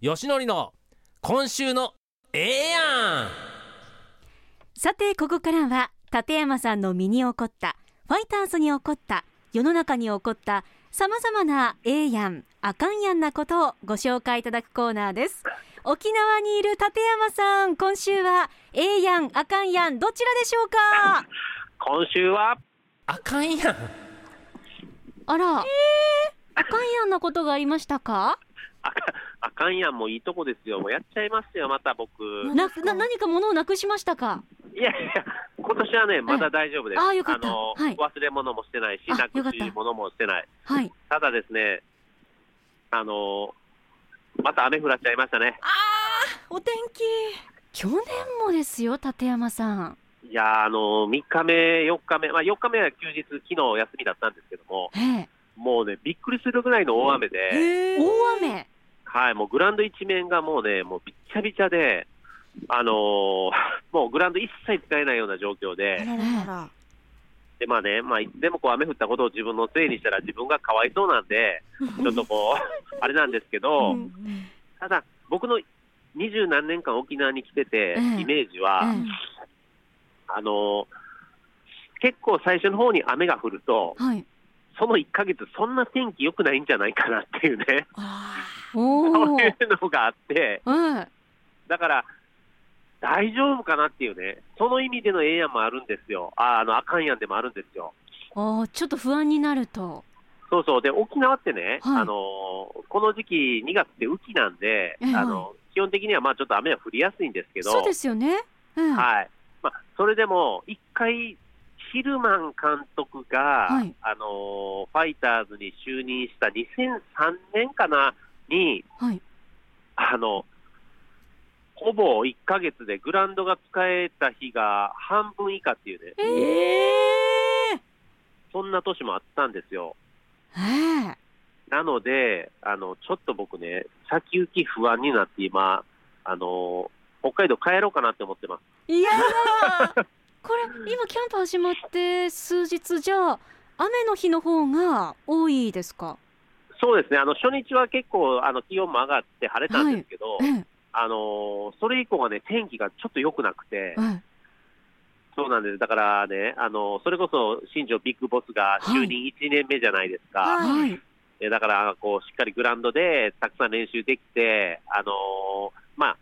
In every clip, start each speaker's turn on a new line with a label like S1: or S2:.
S1: よしのりの今週のええやん
S2: さてここからは立山さんの身に起こったファイターズに起こった世の中に起こったさまざまなええやんあかんやんなことをご紹介いただくコーナーです。沖縄にいる立山さん今週はええやんあかんやんどちらでしょうか？
S3: 今週は
S1: あかんやん
S2: あら、あかんやんなことがありましたか？
S3: あかあかんやんもいいとこですよ。もうやっちゃいますよ、また僕。
S2: なな何か物をなくしましたか？
S3: いやいや、今年はね、まだ大丈夫です。
S2: あよかった。
S3: の、
S2: はい。
S3: 忘れ物もしてないし、
S2: あ
S3: なくし物もしてない。
S2: はい。
S3: ただですね、あの、また雨降らっちゃいましたね。
S4: お天気。
S2: 去年もですよ立山さん。
S3: いやーあの、3日目、4日目、まあ4日目は休日、昨日休みだったんですけども、
S2: ええ。
S3: もうね、びっくりするぐらいの大雨で、
S2: 大雨
S3: はい、もうグラウンド一面がもうね、もうびっちゃびちゃで、あのー もうグラウンド一切使えないような状況
S4: あ
S3: で、で、まあね、まあ、でもこう雨降ったことを自分のせいにしたら自分がかわいそうなんで、ちょっとこう、あれなんですけど、
S4: うん
S3: ただ、僕の二十何年間沖縄に来てて、
S2: ええ。
S3: イメージは、
S2: え
S3: あのー結構最初の方に雨が降ると、
S2: えはい。
S3: その1ヶ月、そんな天気良くないんじゃないかなっていうね、そう
S2: お
S3: いうのがあって、
S2: はい
S3: だから、大丈夫かなっていうね、その意味でのええやんもあるんですよ。ああの、あかんやんでもあるんですよ。
S2: ちょっと不安になると。
S3: そうそう。で、沖縄ってね、
S2: はい。
S3: あのーこの時期2月って雨季なんで、
S2: ええ
S3: あの、基本的にはまあちょっと雨は降りやすいんですけど、
S2: そうですよね、うん
S3: はい。まあ、それでも、一回、ヒルマン監督が、
S2: はい。
S3: あのーファイターズに就任した2003年かな、に、
S2: はい。
S3: あの、ほぼ1ヶ月でグラウンドが使えた日が半分以下っていうね、
S2: え
S4: ええ
S3: そんな年もあったんですよ。
S2: ええ。
S3: なので、あの、ちょっと僕ね、先行き不安になって今、あの、北海道帰ろうかなって思ってます。
S4: いやだ
S2: これ今キャンプ始まって数日じゃあ雨の日の方が多いですか？
S3: そうですね、あの、初日は結構、あの、気温も上がって晴れたんですけど、
S2: ええ
S3: あの、それ以降はね、天気がちょっと良くなくて、
S2: え
S3: そうなんです。だからね、あの、それこそ新庄ビッグボスが就任1年目じゃないですか。
S2: え
S4: はい
S3: だから、こう、しっかりグラウンドでたくさん練習できて、あのーまあ、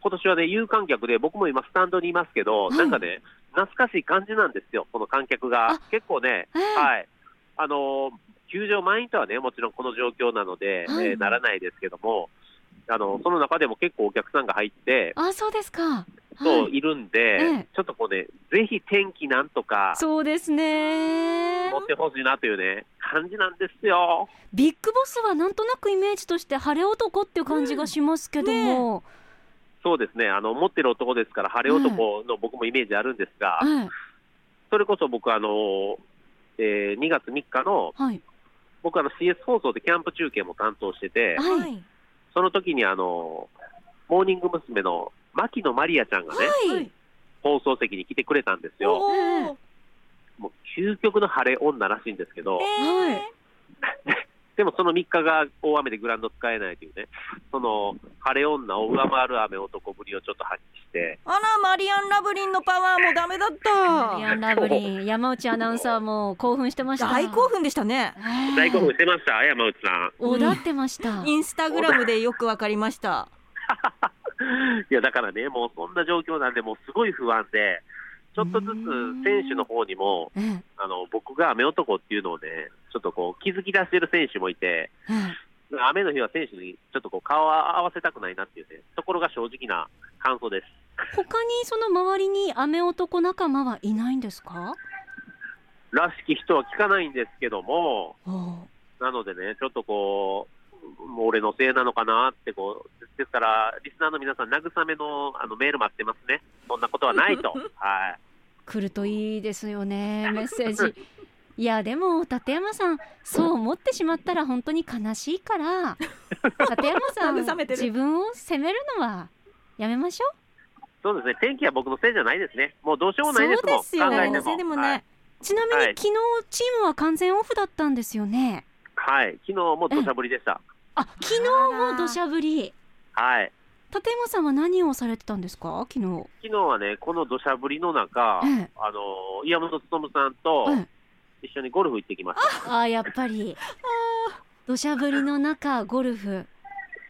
S3: 今年はね、有観客で、僕も今スタンドにいますけど、
S2: はい
S3: なんかね、懐かしい感じなんですよ、この観客が
S2: あ。
S3: 結構ね、
S2: ええ
S3: はい。あのー球場満員とはね、もちろんこの状況なので、
S2: はい。
S3: えーならないですけども、あの、その中でも結構お客さんが入って、
S2: あそうですか。
S3: そう、
S2: はい
S3: いるんで、
S2: ええ。
S3: ちょっとこうね、ぜひ天気なんとか
S2: そうですね。
S3: 持ってほしいなというね、感じなんですよ。
S2: ビッグボスはなんとなくイメージとして晴れ男っていう感じがしますけども、
S3: そうですね、あの持ってる男ですから、晴れ男の僕もイメージあるんですが、
S2: ええ
S3: それこそ僕、あのえー2月3日の、
S2: はい。
S3: 僕あの CS 放送でキャンプ中継も担当してて、
S2: はい。
S4: はい。
S3: その時にあのモーニング娘。の牧野マリアちゃんがね、
S2: はい。
S3: 放送席に来てくれたんですよ。もう究極の晴れ女らしいんですけど、
S4: え
S3: でもその3日が大雨でグラウンド使えないというね、その晴れ女を上回る雨男ぶりをちょっと発揮して、
S4: あらマリアン・ラブリンのパワーもダメだっ
S2: マリア
S4: た
S2: ンラブリン山内アナウンサーも興奮してました。
S4: 大興奮でしたね。
S2: ええ
S3: 大興奮してました、山内さん。
S2: おだってました、
S4: インスタグラムでよくわかりました。
S3: いやだからね、もうそんな状況なんで、もうすごい不安で、ちょっとずつ選手の方にも、
S2: ええ。
S3: あの僕が雨男っていうのをね、ちょっとこう気づき出してる選手もいて、
S2: ええ
S3: 雨の日は選手にちょっとこう顔を合わせたくないなっていうね、ところが正直な感想です。
S2: 他にその周りに雨男仲間はいないんですか？ら
S3: しき人は聞かないんですけども、なのでね、ちょっとこう、もう俺のせいなのかなってこう、ですから、リスナーの皆さん、慰めのあのメール待ってますね。そんなことはないと。はい。
S2: 来るといいですよねメッセージ いやでも立山さんそう思ってしまったら本当に悲しいから 立山さん自分を責めるのはやめましょ
S3: そうですね、天気は僕のせいじゃないですね。もうどうしようもないですもん、
S4: そうですよ
S3: 考えても。
S4: せいでもね、
S3: はい、
S2: うちなみに、
S3: はい。
S2: 昨日チームは完全オフだったんですよね。
S3: はい。昨日も土砂降りでした。
S2: あ昨日も土砂降り。
S3: はい。
S2: 立山さんは何をされてたんですか？昨日。
S3: 昨日はね、この土砂降りの中、
S2: ええ。
S3: あの、岩本勉さんと
S2: ええ
S3: 一緒にゴルフ行ってきました。
S2: あーやっぱり土砂降りの中ゴルフ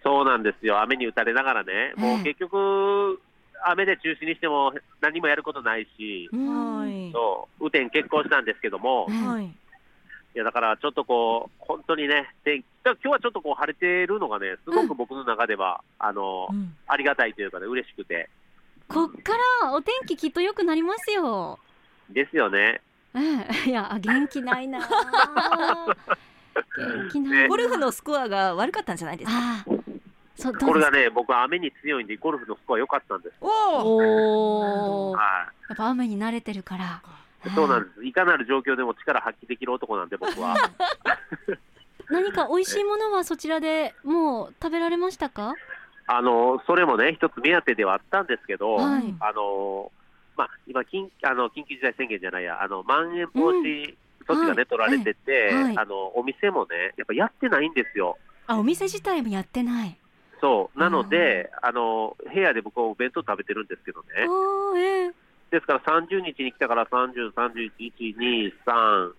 S3: そうなんですよ。雨に打たれながらね、もう結局、雨で中止にしても何もやることないし。そう、雨天決行したんですけども、
S2: ええ
S4: はい。
S3: いやだからちょっとこう、本当にね、天気今日はちょっとこう晴れてるのがね、すごく僕の中では、あの
S4: う、ん
S3: ありがたいというかね、嬉しくて。
S2: こっからお天気きっと良くなりますよ
S3: ですよね。
S2: え えいやあ元気ないな元気ないな
S4: ゴルフのスコアが悪かったんじゃないですか？
S2: ああそう
S3: これがね、僕は雨に強いんで、ゴルフのスコア良かったんです。
S4: おお。
S2: おおや
S3: は
S2: っぱ雨に慣れてるから
S3: い。そうなん
S2: で
S3: です。いかなる状況でも力発揮できる男なんで、僕は。
S2: 何か美味しいものはそちらでもう食べられましたか？
S3: あの、それもね、一つ目当てではあったんですけど、
S2: はい
S3: あの、まあ、今緊、あの、緊急事態宣言じゃないや、あの、まん延防止措置がね、
S2: はい
S3: 取られてて、
S2: はい
S3: あの、お店もね、やっぱやってないんですよ。
S2: あお店自体もやってない。
S3: そう。なので、あの、部屋で僕はお弁当食べてるんですけどね。
S2: ええ。
S3: ですから30日に来たから30、31、1、2、3、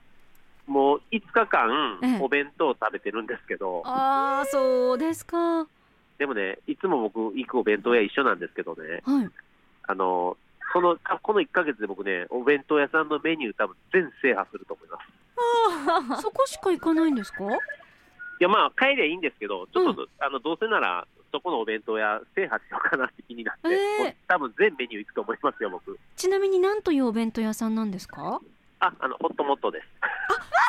S3: もう5日間
S2: ええ。
S3: お弁当食べてるんですけど、
S2: ああそうですか。は
S3: でもね、いつも僕行くお弁当屋一緒なんですけどね、
S2: い。
S3: あの、その、この1ヶ月で僕ね、お弁当屋さんのメニュー多分全制覇すると思います。
S2: そこしか行かないんですか？
S3: いや、まあ、帰りゃいいんですけど、ちょっと、あの、どうせなら、そこのお弁当屋制覇しようかなって気になって、
S2: ええ
S3: もう多分全メニュー行くと思いますよ、僕。
S2: ちなみに何というお弁当屋さんなんですか？
S3: あ、あの、ホットモットです。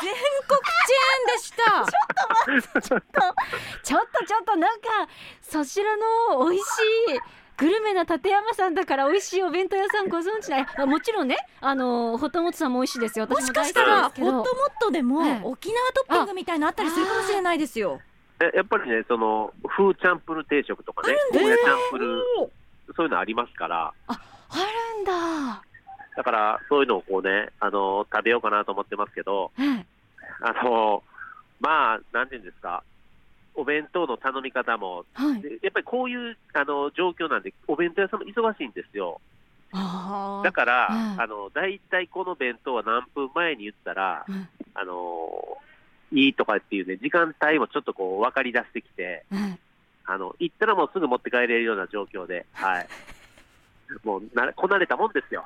S4: 全国チェーンでした。
S2: ちょっとちょっとなんかそちらの美味しいグルメな立山さんだから美味しいお弁当屋さんご存知ない？あもちろんね。あのホットモットさんも美味しいですよ。
S4: もしかしたらホットモットでも
S2: ええ
S4: 沖縄トッピングみたいなのあったりするかもしれないですよ。
S3: えやっぱりね、その、風チャンプル定食とかね、ゴーヤチャンプル、そういうのありますから、
S2: あるんだ。
S3: だから、そういうのをこうね、あの、食べようかなと思ってますけど、
S2: ええ
S3: あの、まあ、なんていうんですか、お弁当の頼み方も、
S2: はい
S3: でやっぱりこういうあの状況なんで、お弁当屋さんも忙しいんですよ。だから、
S2: うん
S3: あの、大体この弁当は何分前に言ったら、
S2: うん
S3: あの、いいとかっていうね、時間帯もちょっとこう分かり出してきて、
S2: え
S3: あの、行ったらもうすぐ持って帰れるような状況で、はい。もうな、こなれたもんですよ。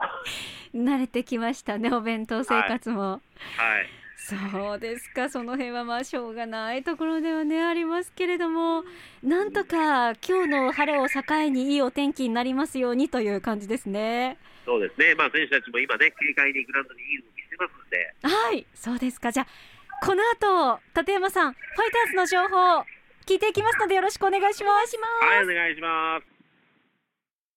S2: え 慣れてきましたねお弁当生活も、
S3: はい。
S2: そうですか。その辺はまあしょうがないところではねありますけれども。なんとか今日の晴れを境にいいお天気になりますようにという感じですね。
S3: そうですね。まあ、選手たちも今ね、軽快にグラウンドにいい動きしてますんで、
S2: はい。そうですか。じゃあこの後立山さんファイターズの情報聞いていきますのでよろしくお願いします。
S3: はい、お願いします。